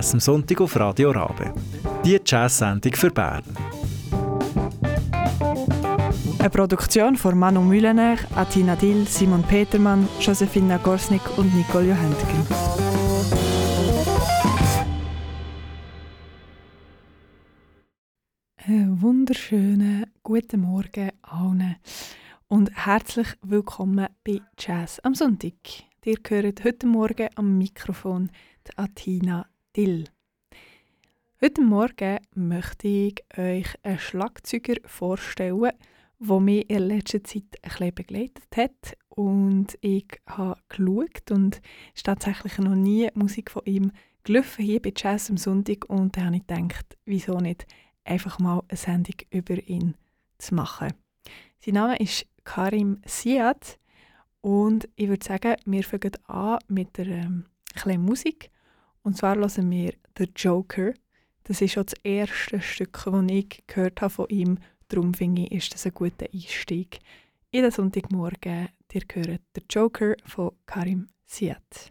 Jazz am Sonntag auf Radio Rabe. Die Jazz-Sendung für Bern. Eine Produktion von Manu Mühlener, Atina Dill, Simon Petermann, Josefina Gorsnik und Nicole Johentgen. Einen wunderschönen guten Morgen allen und herzlich willkommen bei Jazz am Sonntag. Ihr hört heute Morgen am Mikrofon die Atina Dill. Heute Morgen möchte ich euch einen Schlagzeuger vorstellen, der mich in letzter Zeit ein bisschen begleitet hat. Und ich habe geschaut und es tatsächlich noch nie Musik von ihm gelaufen hier bei Jazz am Sonntag. Und da habe ich gedacht, wieso nicht einfach mal eine Sendung über ihn zu machen. Sein Name ist Karim Siad und ich würde sagen, wir fangen an mit der ähm, Musik. Und zwar hören wir «The Joker». Das ist schon das erste Stück, das ich gehört habe von ihm. Darum finde ich, ist das ein guter Einstieg in den Sonntagmorgen. Ihr hört «The Joker» von Karim Siad.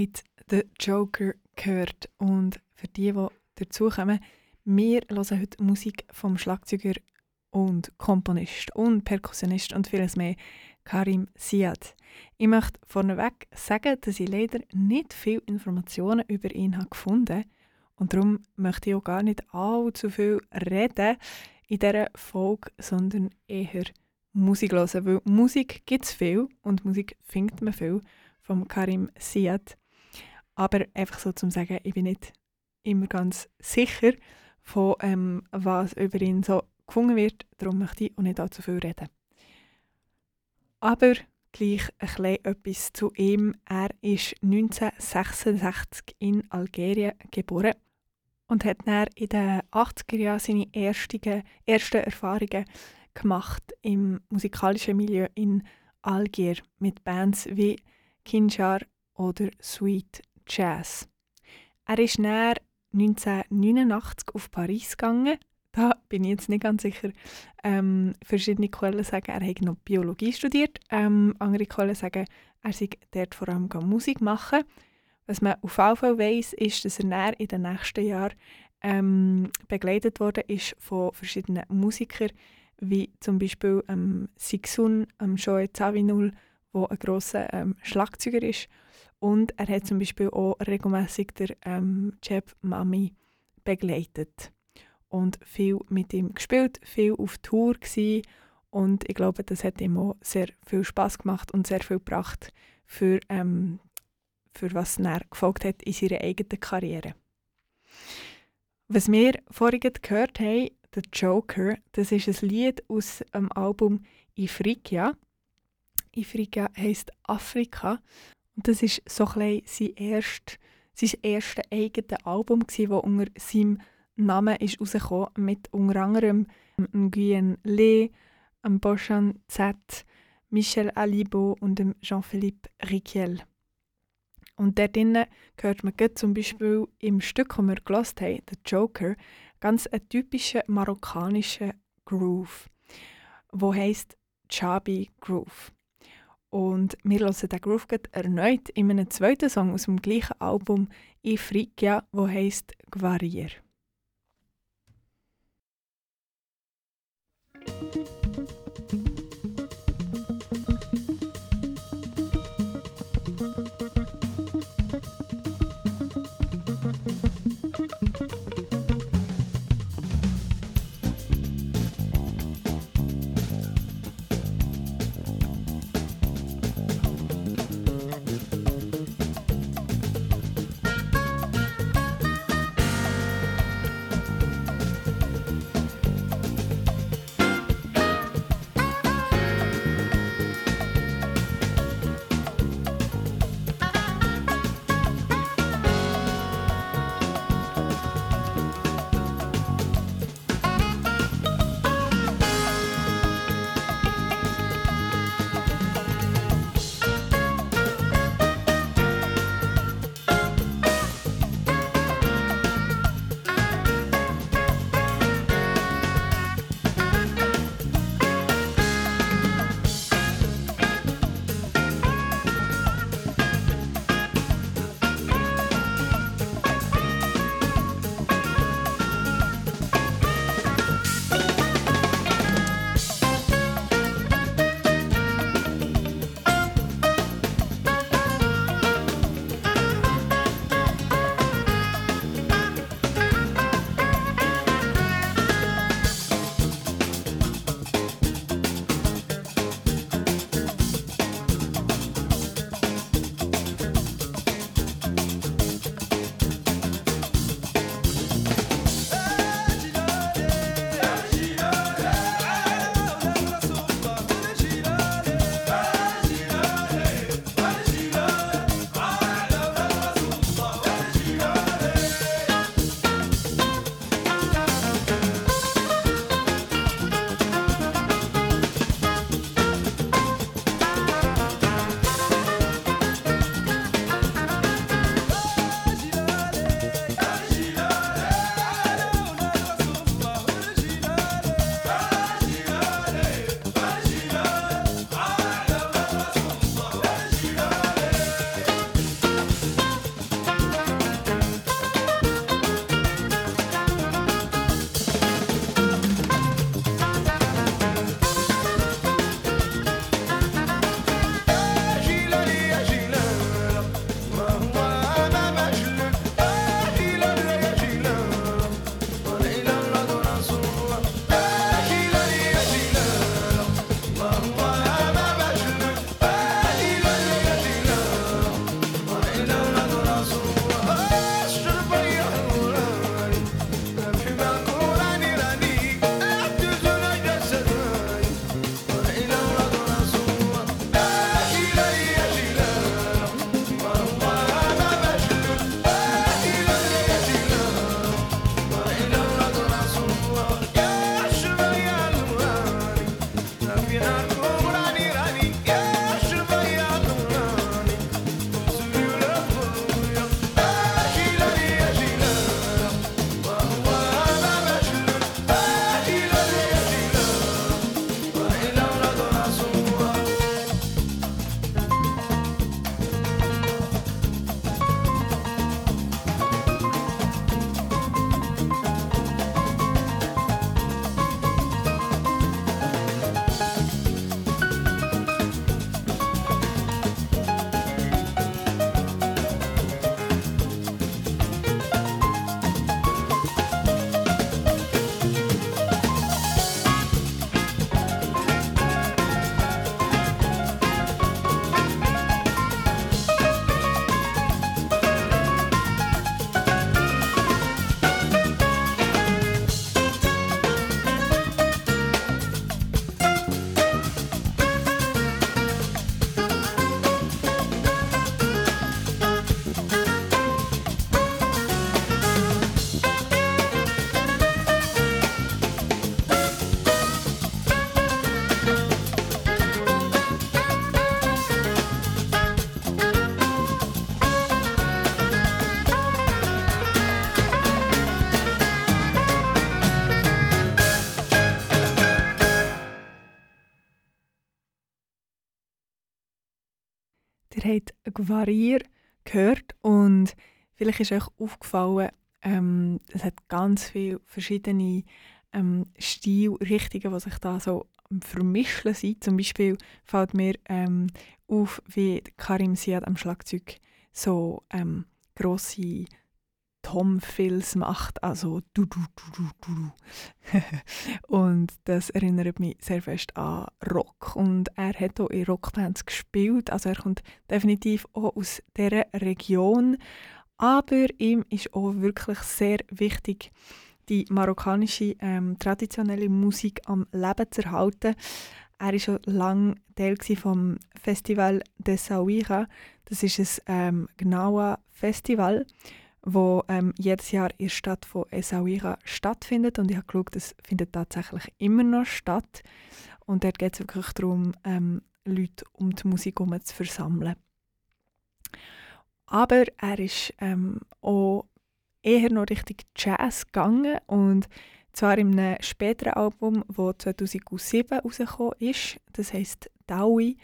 Habt den Joker gehört und für die, die dazukommen, wir hören heute Musik vom Schlagzeuger und Komponist und Perkussionist und vieles mehr, Karim Siad. Ich möchte vorneweg sagen, dass ich leider nicht viele Informationen über ihn habe gefunden und darum möchte ich auch gar nicht allzu viel reden in dieser Folge, sondern eher Musik hören, weil Musik gibt es viel und Musik findet man viel von Karim Siad. Aber einfach so zum sagen, ich bin nicht immer ganz sicher, von ähm, was über ihn so gefunden wird. Darum möchte ich auch nicht allzu viel reden. Aber gleich ein etwas zu ihm. Er ist 1966 in Algerien geboren und hat dann in den 80er Jahren seine ersten, ersten Erfahrungen gemacht im musikalischen Milieu in Algier mit Bands wie Kinjar oder Sweet Jazz. Er ist dann 1989 auf Paris gegangen. Da bin ich jetzt nicht ganz sicher. Ähm, verschiedene Quellen sagen, er hat noch Biologie studiert. Ähm, andere Quellen sagen, er sei dort vor allem Musik machen. Was man auf jeden Fall weiss, ist, dass er dann in den nächsten Jahren ähm, begleitet wurde ist von verschiedenen Musikern, wie zum Beispiel ähm, Sixun, ähm, Joe Zawinul, der ein grosser ähm, Schlagzeuger ist, und er hat zum Beispiel auch regelmäßig der ähm, Jeb Mami begleitet und viel mit ihm gespielt, viel auf Tour gewesen. und ich glaube, das hat ihm auch sehr viel Spaß gemacht und sehr viel gebracht für, ähm, für was er gefolgt hat in seiner eigenen Karriere. Was wir vorhin gehört haben, «The Joker», das ist ein Lied aus dem Album «Ifriqiya». «Ifriqiya» heisst Afrika und das ist so ein sein, erst, sein erstes eigenes Album, das unter seinem Namen ist rausgekommen mit unter anderem Nguyen Le, Boshan Z, Michel Alibo und Jean-Philippe Riquel. Und dort drinnen hört man zum Beispiel im Stück, das wir gelost haben, «The Joker», ganz einen typischen marokkanischen Groove, wo heißt Chabi Groove. Und wir hören den Groove erneut in einem zweiten Song aus dem gleichen Album «Ifrikia», wo heißt «Gwarier». Guarier gehört und vielleicht ist euch aufgefallen, ähm, es hat ganz viele verschiedene ähm, Stilrichtungen, die sich da so vermischen sind. Zum Beispiel fällt mir ähm, auf, wie Karim Siad am Schlagzeug so ähm, grosse Tom-Fills macht, also du du du du du. und das erinnert mich sehr fest an Rock und er hat auch in Rockbands gespielt, also er kommt definitiv auch aus dieser Region, aber ihm ist auch wirklich sehr wichtig, die marokkanische ähm, traditionelle Musik am Leben zu erhalten. Er war schon lange Teil vom Festival de Sawira. Das ist ein ähm, genauer Festival, wo ähm, jedes Jahr in der Stadt von Essaouira stattfindet. Und ich habe geschaut, es findet tatsächlich immer noch statt. Und dort geht es wirklich darum, ähm, Leute um die Musik herum zu versammeln. Aber er ist ähm, auch eher noch richtig Jazz gegangen und zwar in einem späteren Album, das 2007 rausgekommen ist. Das heißt Daui.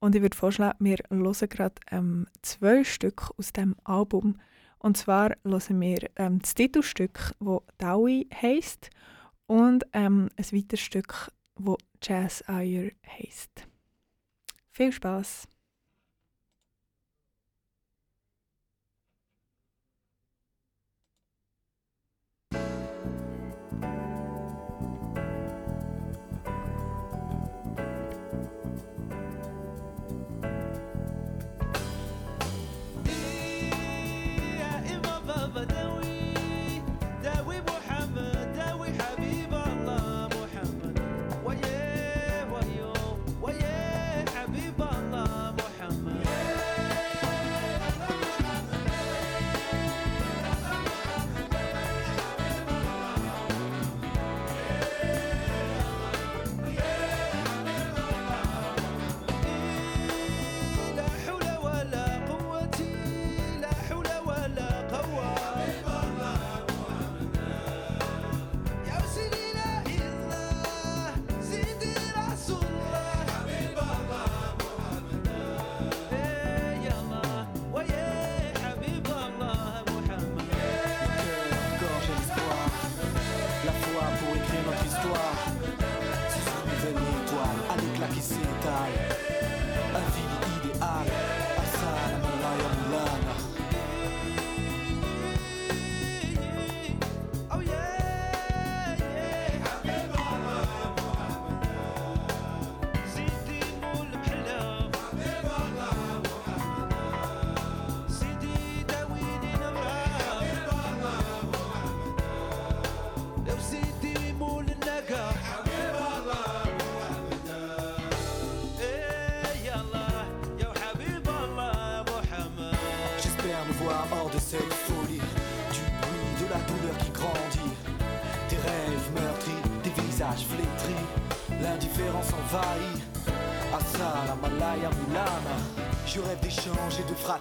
Und ich würde vorschlagen, wir hören gerade ähm, zwei Stück aus dem Album. Und zwar hören wir ähm, das Titelstück, das Daui heisst, und ähm, ein weiteres Stück, das Jazz Ayer heisst. Viel Spaß!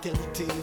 tilting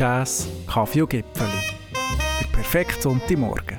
Jazz, Kaffee und Gipfeli. Der perfekte Sonntagmorgen.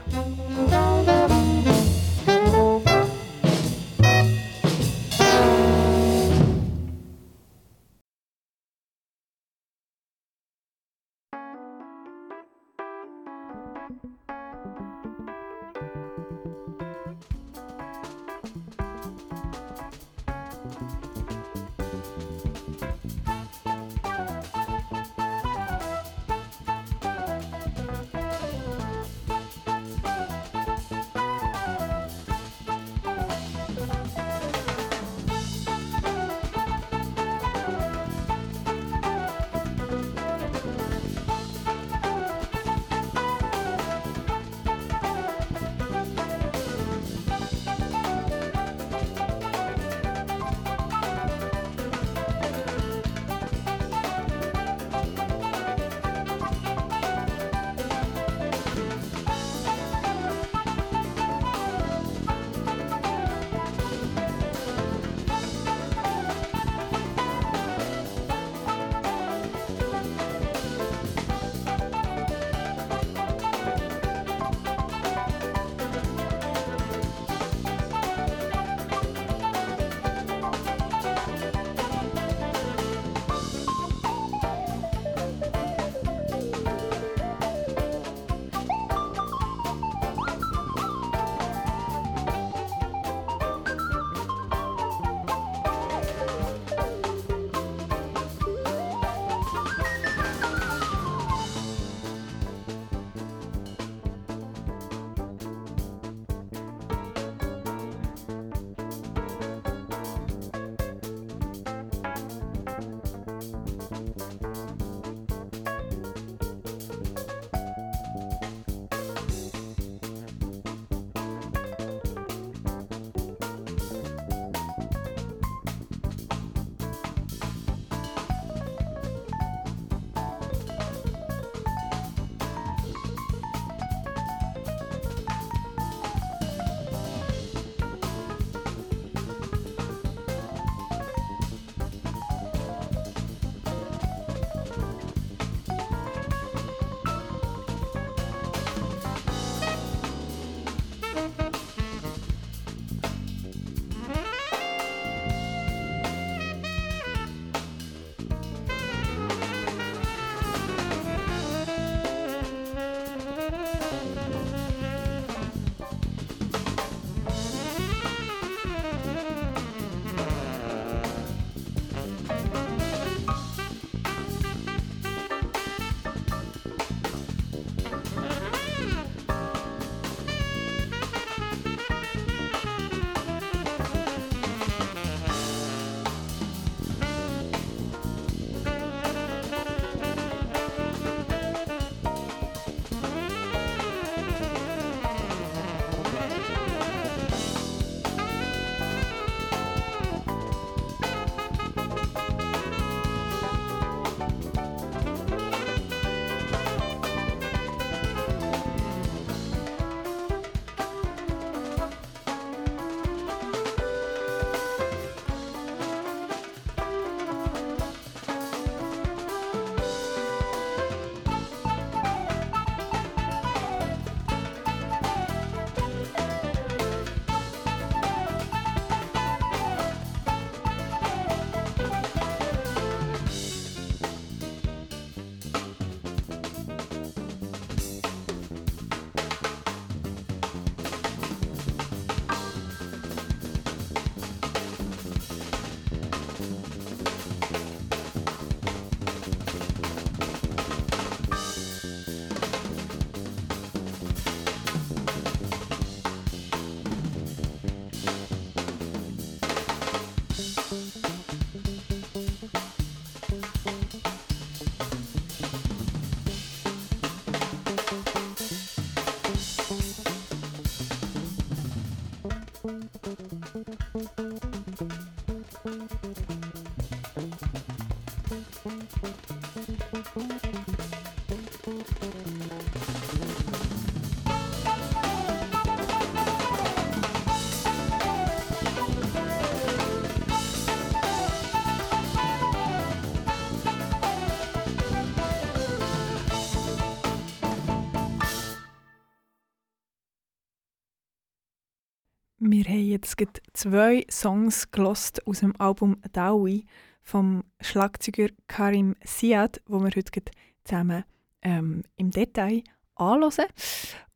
Wir haben jetzt zwei Songs gelost aus dem Album Dawi vom Schlagzeuger Karim Siad, wo wir heute zusammen ähm, im Detail anhören.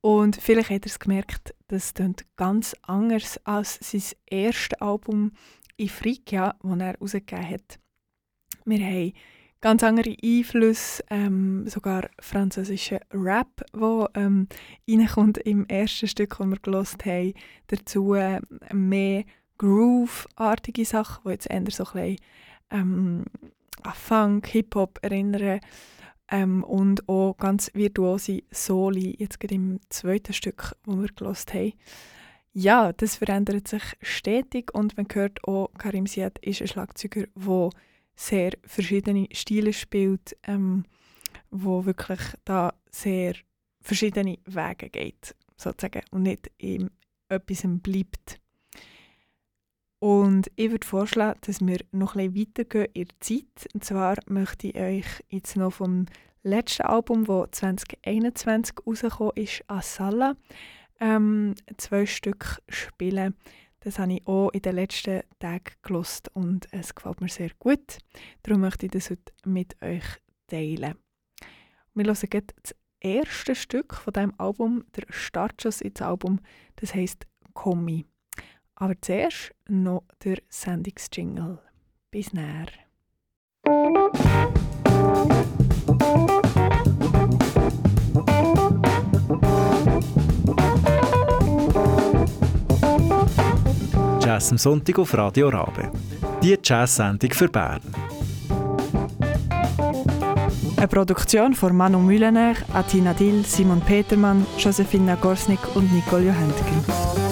Und vielleicht habt ihr es gemerkt, das klingt ganz anders als sein erstes Album Ifriqiya, das er herausgegeben hat. Wir haben ganz andere Einflüsse, ähm, sogar französischer Rap, der ähm, reinkommt im ersten Stück, das wir gelost haben. Dazu äh, mehr Groove-artige Sachen, die jetzt eher so ein bisschen ähm, an Funk, Hip-Hop erinnern. Ähm, und auch ganz virtuose Soli, jetzt gerade im zweiten Stück, das wir gelost haben. Ja, das verändert sich stetig und man hört auch, Karim Siad ist ein Schlagzeuger, der sehr verschiedene Stile spielt, ähm, wo wirklich da sehr verschiedene Wege geht, sozusagen, und nicht in etwas bleibt. Und ich würde vorschlagen, dass wir noch ein bisschen weitergehen in der Zeit. Und zwar möchte ich euch jetzt noch vom letzten Album, das 2021 rausgekommen ist, Asala, ähm, zwei Stück spielen. Das habe ich auch in den letzten Tagen gelost und es gefällt mir sehr gut. Darum möchte ich das heute mit euch teilen. Wir hören jetzt das erste Stück von diesem Album, der Startschuss ins Album, das heisst Kommi. Aber zuerst noch der Sendungsjingle. Bis näher. Jazz am Sonntag auf Radio Rabe. Die Jazz-Sendung für Bern. Eine Produktion von Manu Mühlener, Atina Dill, Simon Petermann, Josephine Gorsnik und Nicole Johentgen.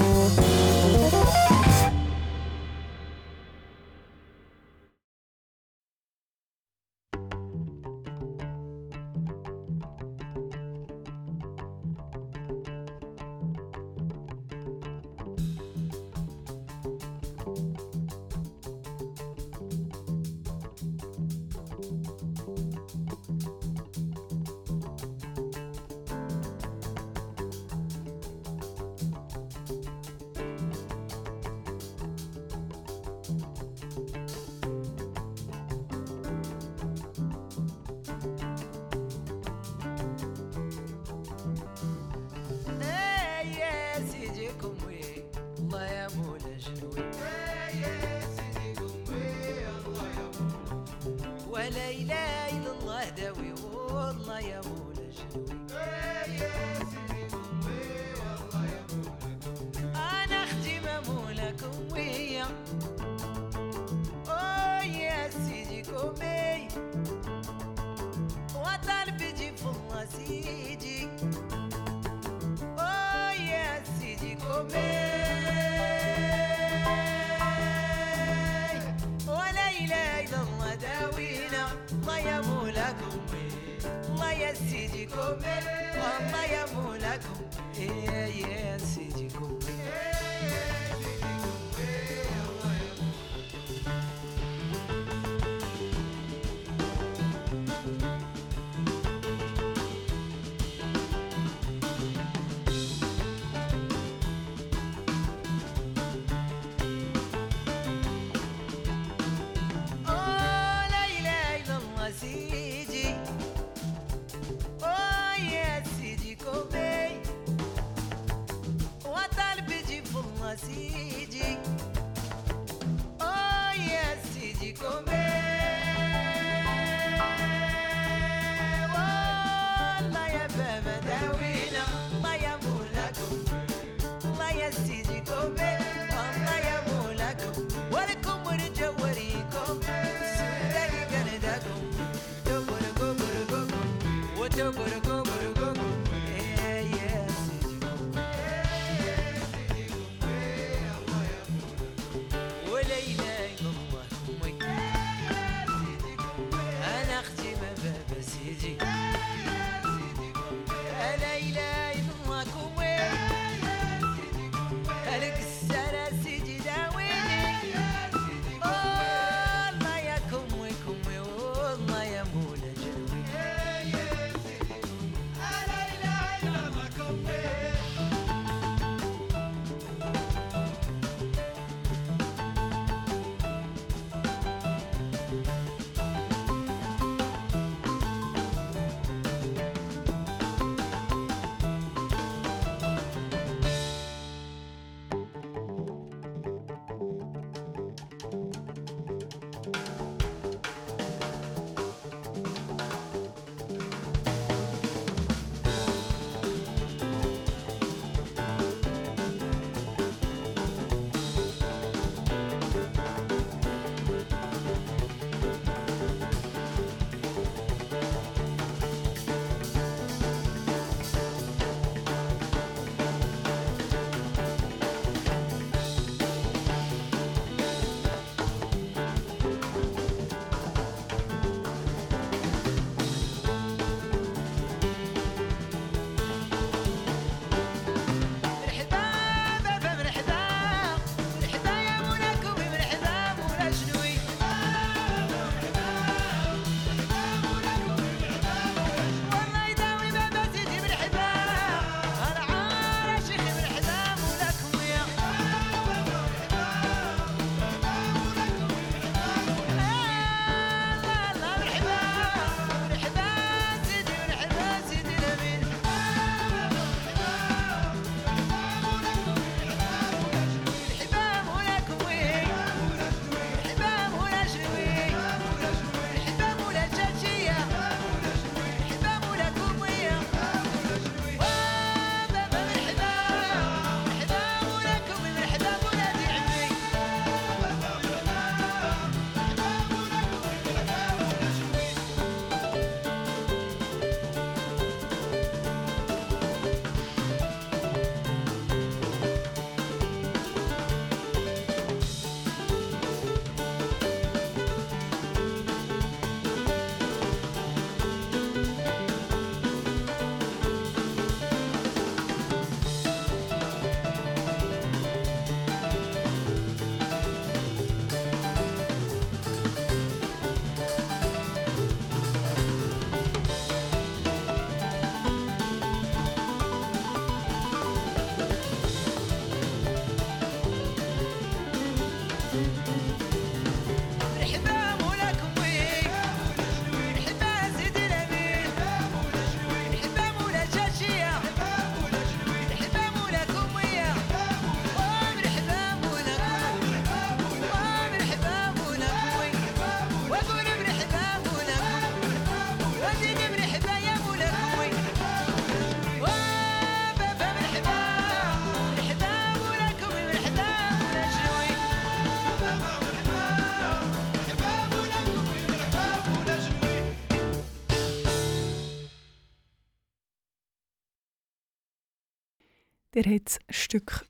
Ihr habt das Stück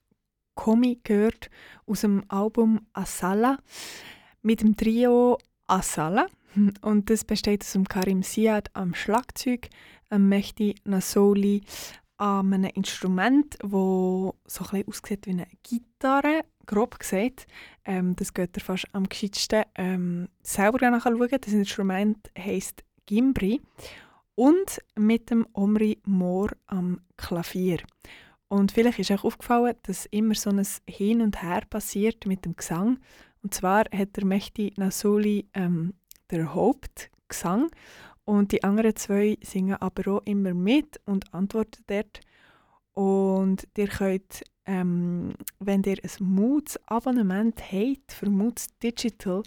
Komi gehört aus dem Album Asala mit dem Trio Asala. Und das besteht aus dem Karim Siad am Schlagzeug, einem Mehdi Nasoli an einem Instrument, das so ein aussieht wie eine Gitarre, grob gesagt. Ähm, das geht ihr fast am geschicktesten ähm, selber nachschauen. Das Instrument heisst Gimbri und mit dem Omri Mohr am Klavier. Und vielleicht ist euch aufgefallen, dass immer so ein Hin und Her passiert mit dem Gesang. Und zwar hat der Mehdi Nasuli ähm, der Hauptgesang und die anderen zwei singen aber auch immer mit und antworten dort. Und ihr könnt, ähm, wenn ihr ein Moods-Abonnement habt, für Moods Digital,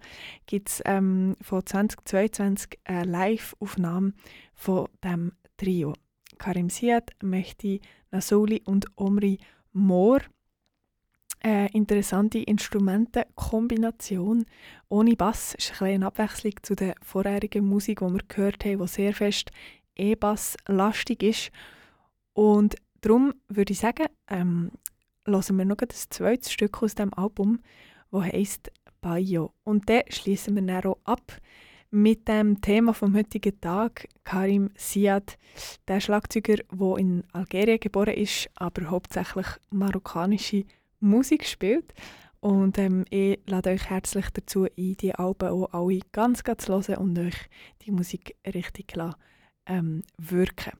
gibt es ähm, von 2022 eine Live-Aufnahme von dem Trio. Karim Siad, Mehdi Nasoli und Omri Mohr. Eine interessante Instrumentenkombination ohne Bass ist eine kleine Abwechslung zu der vorherigen Musik, die wir gehört haben, die sehr fest E-Bass-lastig ist. Und darum würde ich sagen, ähm, hören wir noch ein zweites Stück aus dem Album, das heisst Bayo. Und dann schließen wir dann auch ab mit dem Thema vom heutigen Tag, Karim Siad, der Schlagzeuger, der in Algerien geboren ist, aber hauptsächlich marokkanische Musik spielt. Und ähm, ich lade euch herzlich dazu ein, die Alben auch alle ganz, ganz zu hören und euch die Musik richtig lassen, ähm, wirken.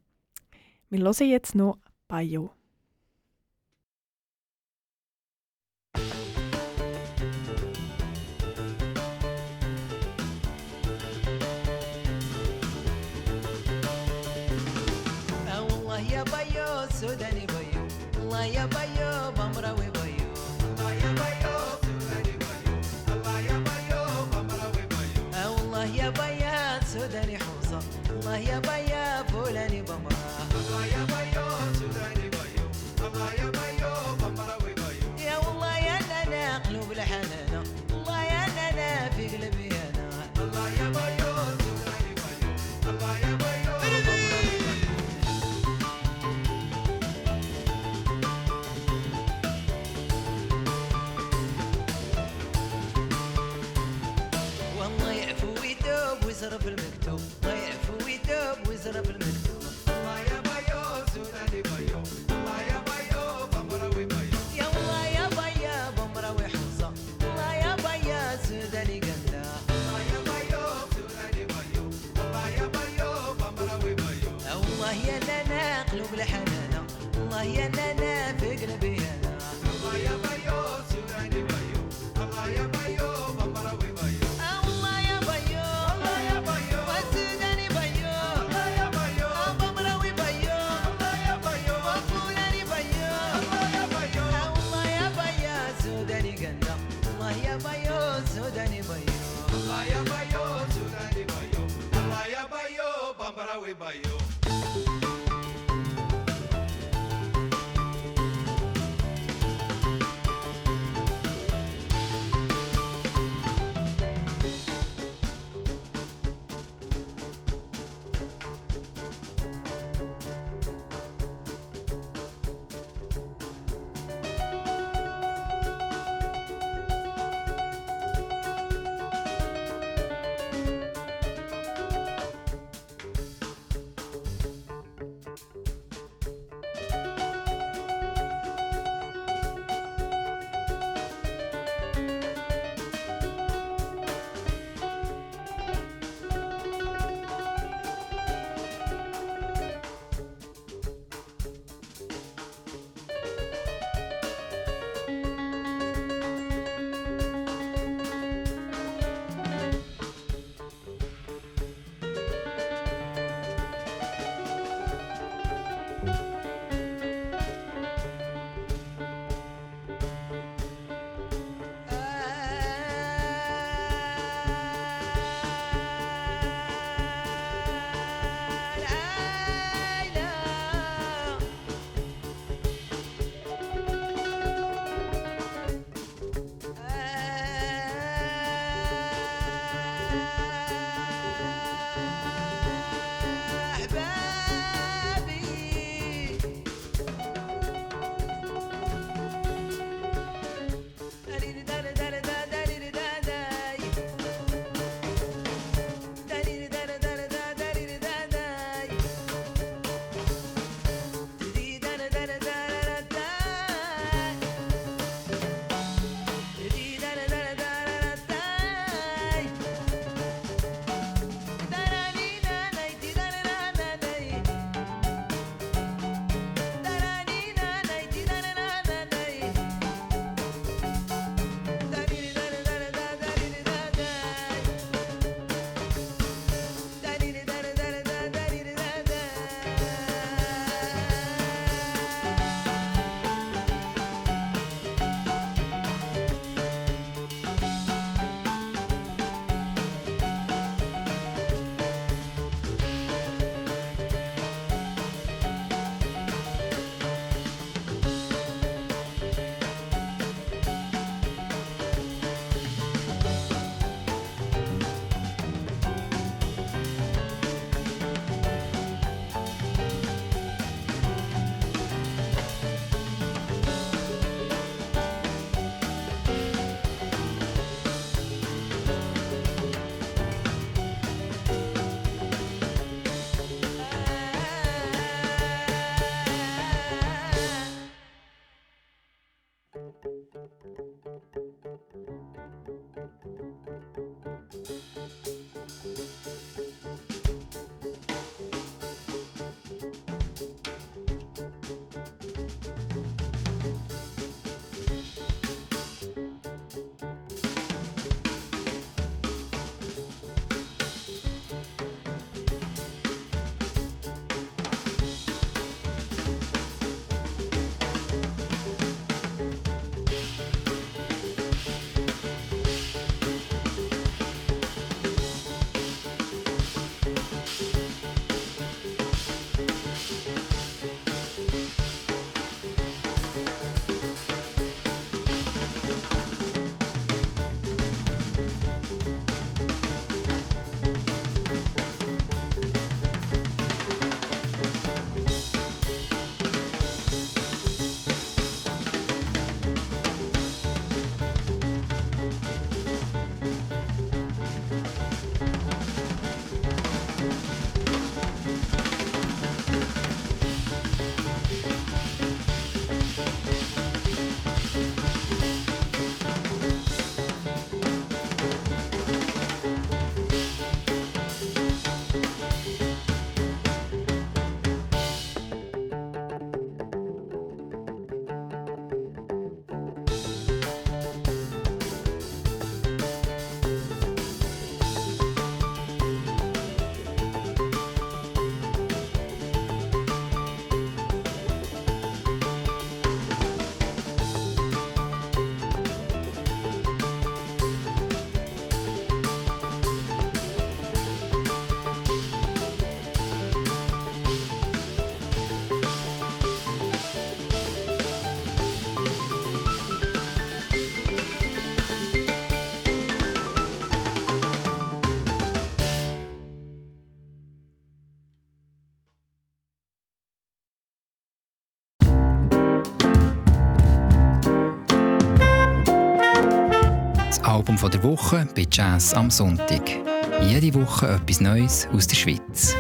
Wir hören jetzt noch Bayo. Bahia, Bahia, Album der Woche bei Jazz am Sonntag. Jede Woche etwas Neues aus der Schweiz.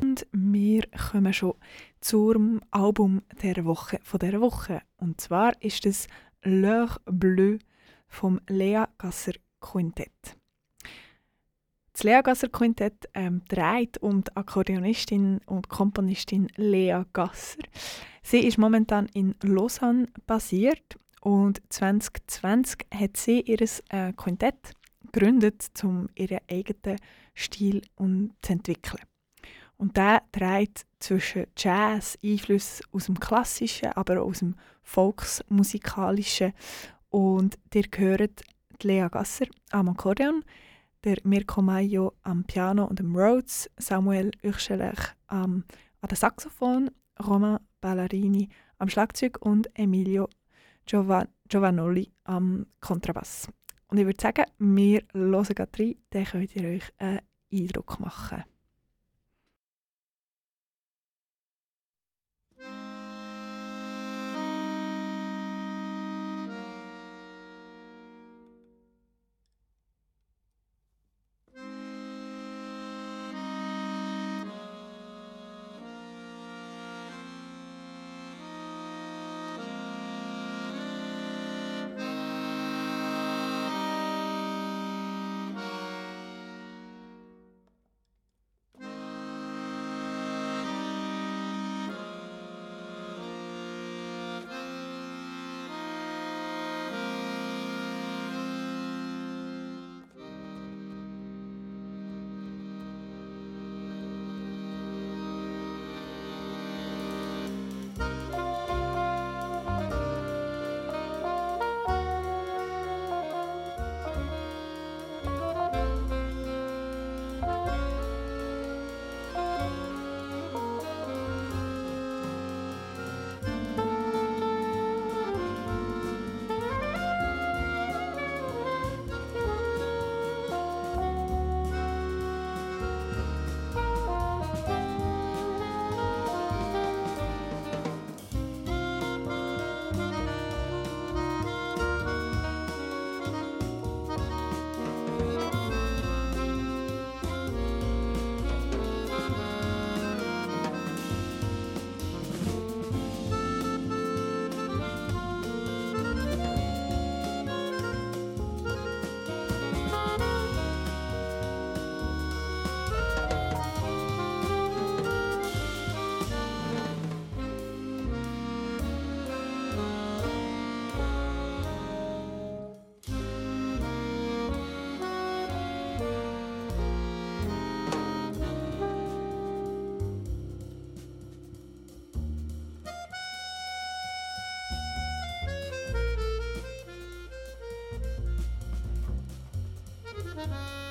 Und wir kommen schon zum Album der Woche von der Woche. Und zwar ist es L'Heure Bleue vom Lea Gasser Quintett. Das Lea Gasser Quintett ähm, dreht um die Akkordeonistin und Komponistin Lea Gasser. Sie ist momentan in Lausanne basiert und 2020 hat sie ihr äh, Quintett gegründet, um ihren eigenen Stil um, zu entwickeln. Und der trägt zwischen Jazz, Einflüsse aus dem Klassischen, aber auch aus dem Volksmusikalischen. Und ihr hört Lea Gasser am Akkordeon, der Mirko Maio am Piano und am Rhodes, Samuel Uechelech am an der Saxophon, Romain Ballarini am Schlagzeug und Emilio Giovan Giovanoli am Kontrabass. Und ich würde sagen, wir hören gerade rein, dann könnt ihr euch einen Eindruck machen. Música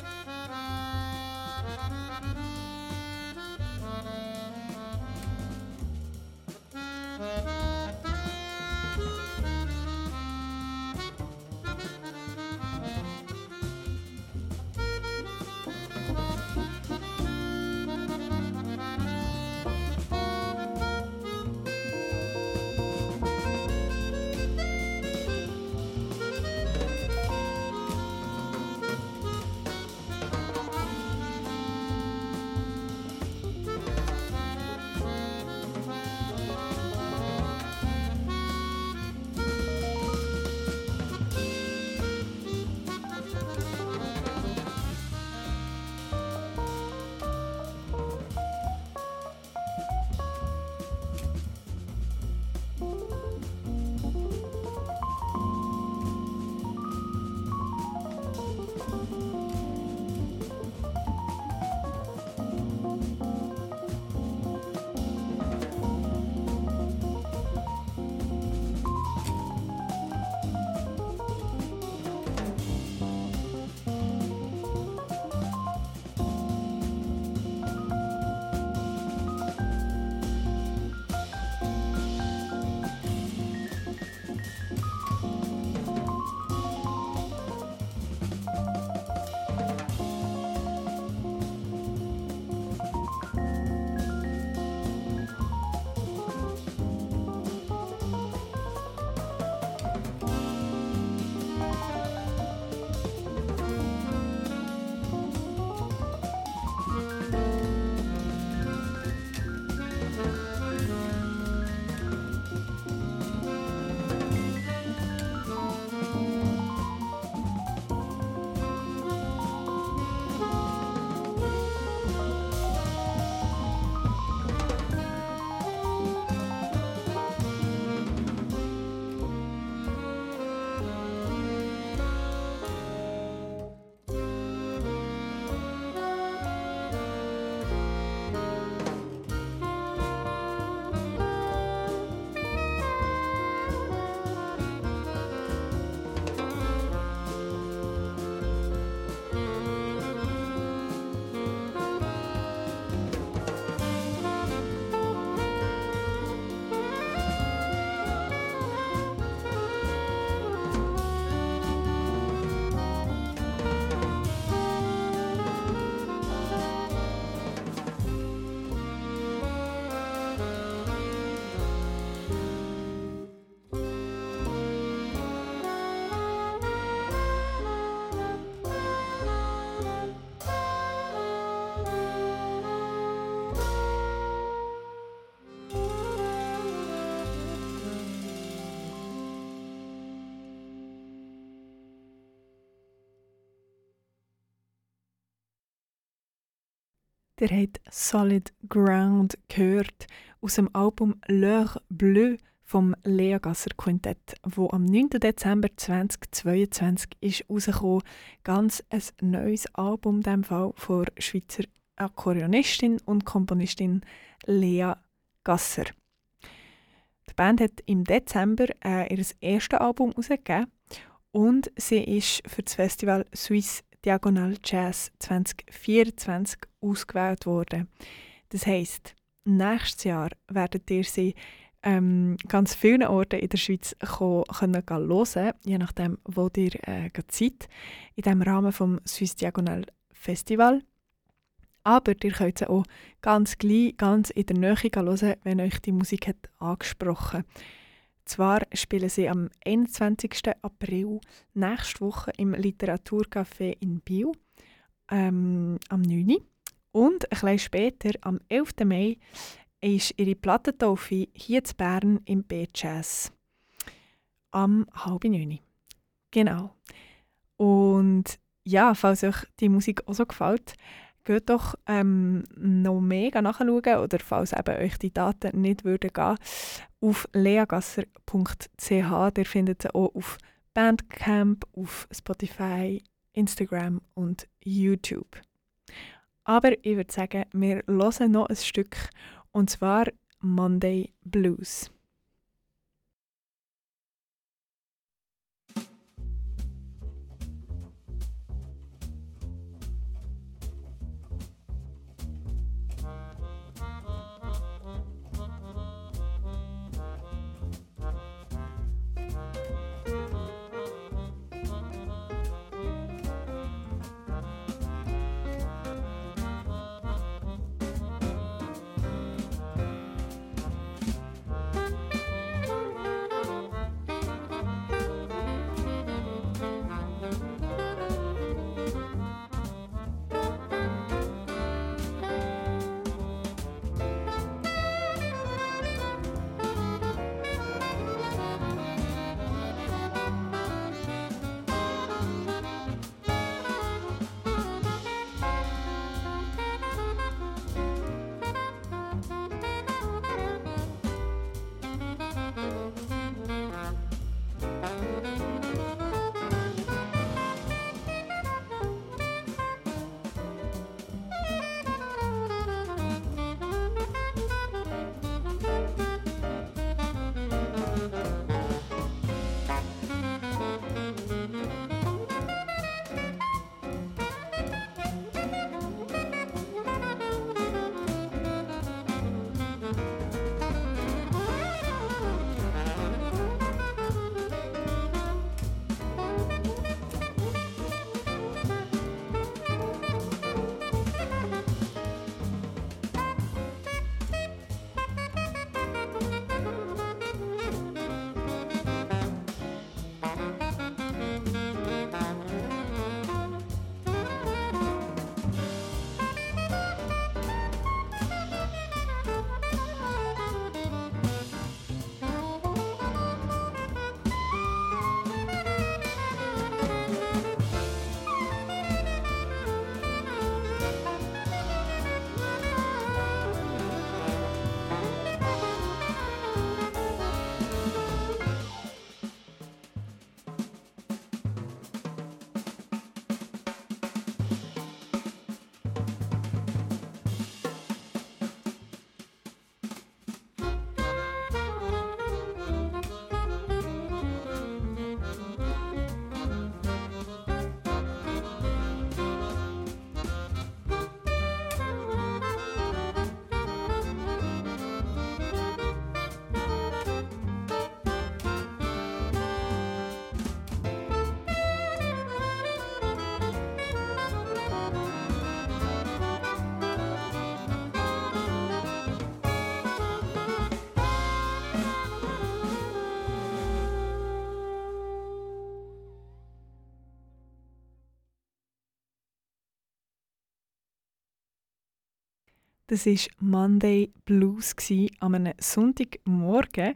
Der hat Solid Ground gehört aus dem Album L'Heure Bleu vom Lea Gasser Quintett, wo am 9. Dezember 2022 ist rausgekommen. Ganz ein neues Album, in dem Fall von Schweizer Akkordeonistin und Komponistin Lea Gasser. Die Band hat im Dezember äh, ihr erstes Album herausgegeben und sie ist für das Festival Swiss Diagonal Jazz 2024 ausgewählt worden. Das heisst, nächstes Jahr werdet ihr sie ähm, ganz vielen Orten in der Schweiz kommen, können hören, je nachdem, wo ihr äh, seid, in dem Rahmen vom Swiss Diagonal Festival. Aber ihr könnt sie auch ganz gleich, ganz in der Nähe hören, wenn euch die Musik hat angesprochen Zwar spielen sie am 21. April nächste Woche im Literaturcafé in Biel ähm, am 9. Und ein bisschen später, am 11. Mai, ist ihre Plattentaufe hier in Bern im B-Jazz. Am halb neun. Genau. Und ja, falls euch die Musik auch so gefällt, geht doch ähm, noch mehr nachschauen oder falls eben euch die Daten nicht würden gehen, auf leagasser.ch. Ihr findet sie auch auf Bandcamp, auf Spotify, Instagram und YouTube. Aber ich würde sagen, wir hören noch ein Stück und zwar Monday Blues. Das war Monday Blues an einem Sonntagmorgen.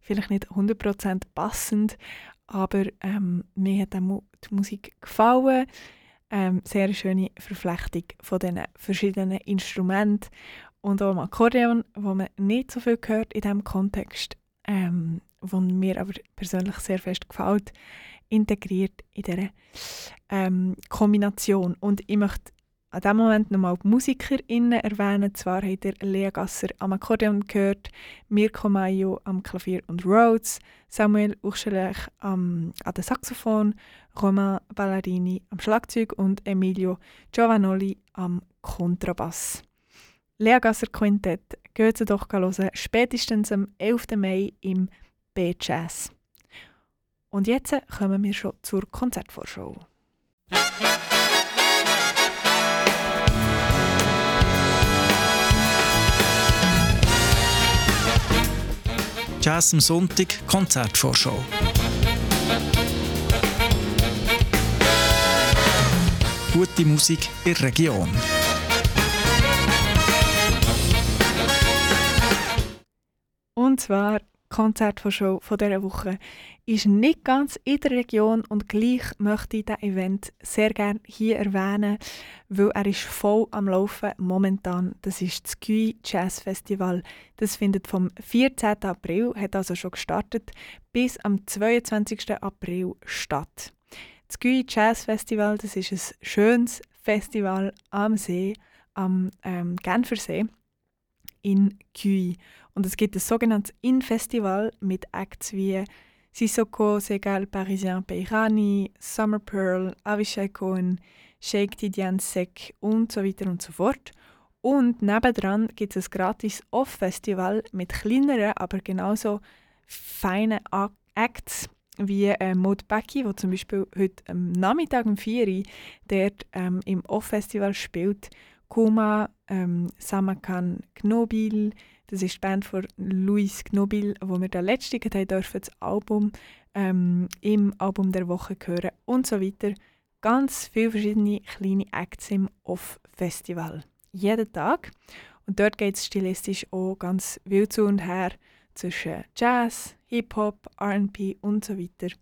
Vielleicht nicht 100% passend, aber ähm, mir hat die Musik gefallen. Ähm, sehr schöne Verflechtung von diesen verschiedenen Instrumenten und auch am Akkordeon, wo man nicht so viel hört in diesem Kontext, ähm, wo mir aber persönlich sehr fest gefällt, integriert in dieser ähm, Kombination. Und ich möchte an diesem Moment nochmal die MusikerInnen erwähnen. Zwar habt ihr Lea Gasser am Akkordeon gehört, Mirko Maio am Klavier und Rhodes, Samuel Uchschelech am, an der Saxophon, Romain Ballarini am Schlagzeug und Emilio Giovanoli am Kontrabass. Lea Gasser Quintett, geht sie doch hören, spätestens am 11. Mai im B-Jazz. Und jetzt kommen wir schon zur Konzertvorschau. Jazz am Sonntag Konzertvorschau. Gute Musik in der Region. Und zwar Konzertvorschau von dieser Woche ist nicht ganz in der Region und gleich möchte ich diesen Event sehr gerne hier erwähnen, weil er ist voll am Laufen momentan. Das ist das GUI Jazz Festival. Das findet vom 14. April, hat also schon gestartet, bis am 22. April statt. Das GUI Jazz Festival, das ist ein schönes Festival am See, am ähm, Genfersee in Guy. Und es gibt ein sogenanntes In-Festival mit Acts wie Sissoko, Segal, Parisien, Beirani, Summer Pearl, Avishai Cohen, Sheikh Tidiane Sek und so weiter und so fort. Und nebendran gibt es ein gratis Off-Festival mit kleineren, aber genauso feinen Acts wie äh, Maud Becky, der zum Beispiel heute am Nachmittag um 4 Uhr dort ähm, im Off-Festival spielt. Kuma, ähm, Samakan Knobil, das ist die Band von Luis Knobil, wo wir da letzte das Album ähm, im Album der Woche hören und so weiter. Ganz viele verschiedene kleine Acts im Off-Festival. Jeden Tag. Und dort geht es stilistisch auch ganz wild zu und her zwischen Jazz, Hip-Hop, R&B und so weiter.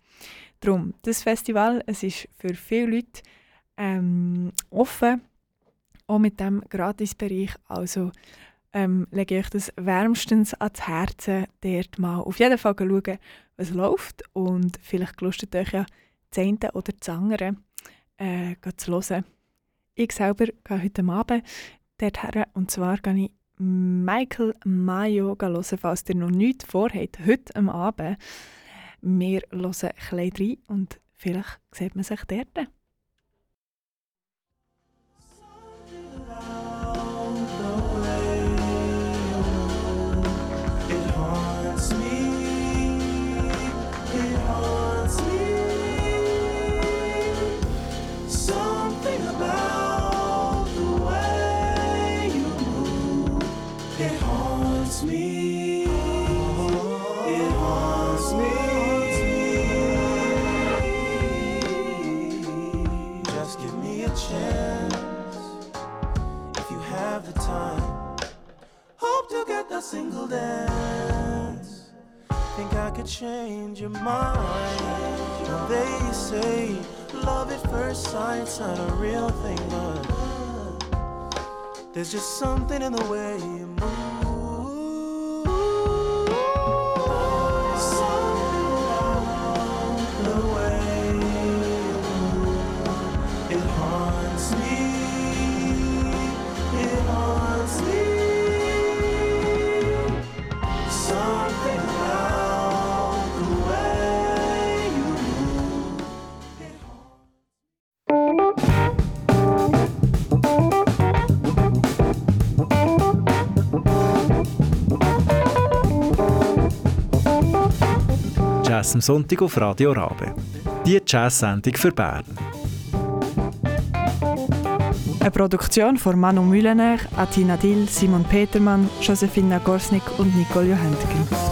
Drum, das Festival, es ist für viele Leute ähm, offen, auch mit dem Gratisbereich. Also ähm, lege ich das wärmstens ans Herzen, dort mal auf jeden Fall schauen, was läuft und vielleicht lustet euch ja das eine oder das andere äh, zu hören. Ich selber gehe heute Abend dorthin und zwar gehe ich Michael Mayo hören, falls ihr noch nichts vorhabt, heute Abend. Wir hören ein bisschen rein und vielleicht sieht man sich dort. Dance. Think I could change your mind. They say love at first sight's not a real thing, but there's just something in the way you move. Jazz am Sonntag auf Radio Rabe. Die Jazz-Sendung für Bern. Eine Produktion von Manu Mühlener, Atina Dill, Simon Petermann, Josefina Gorsnik und Nicole Johanntgen.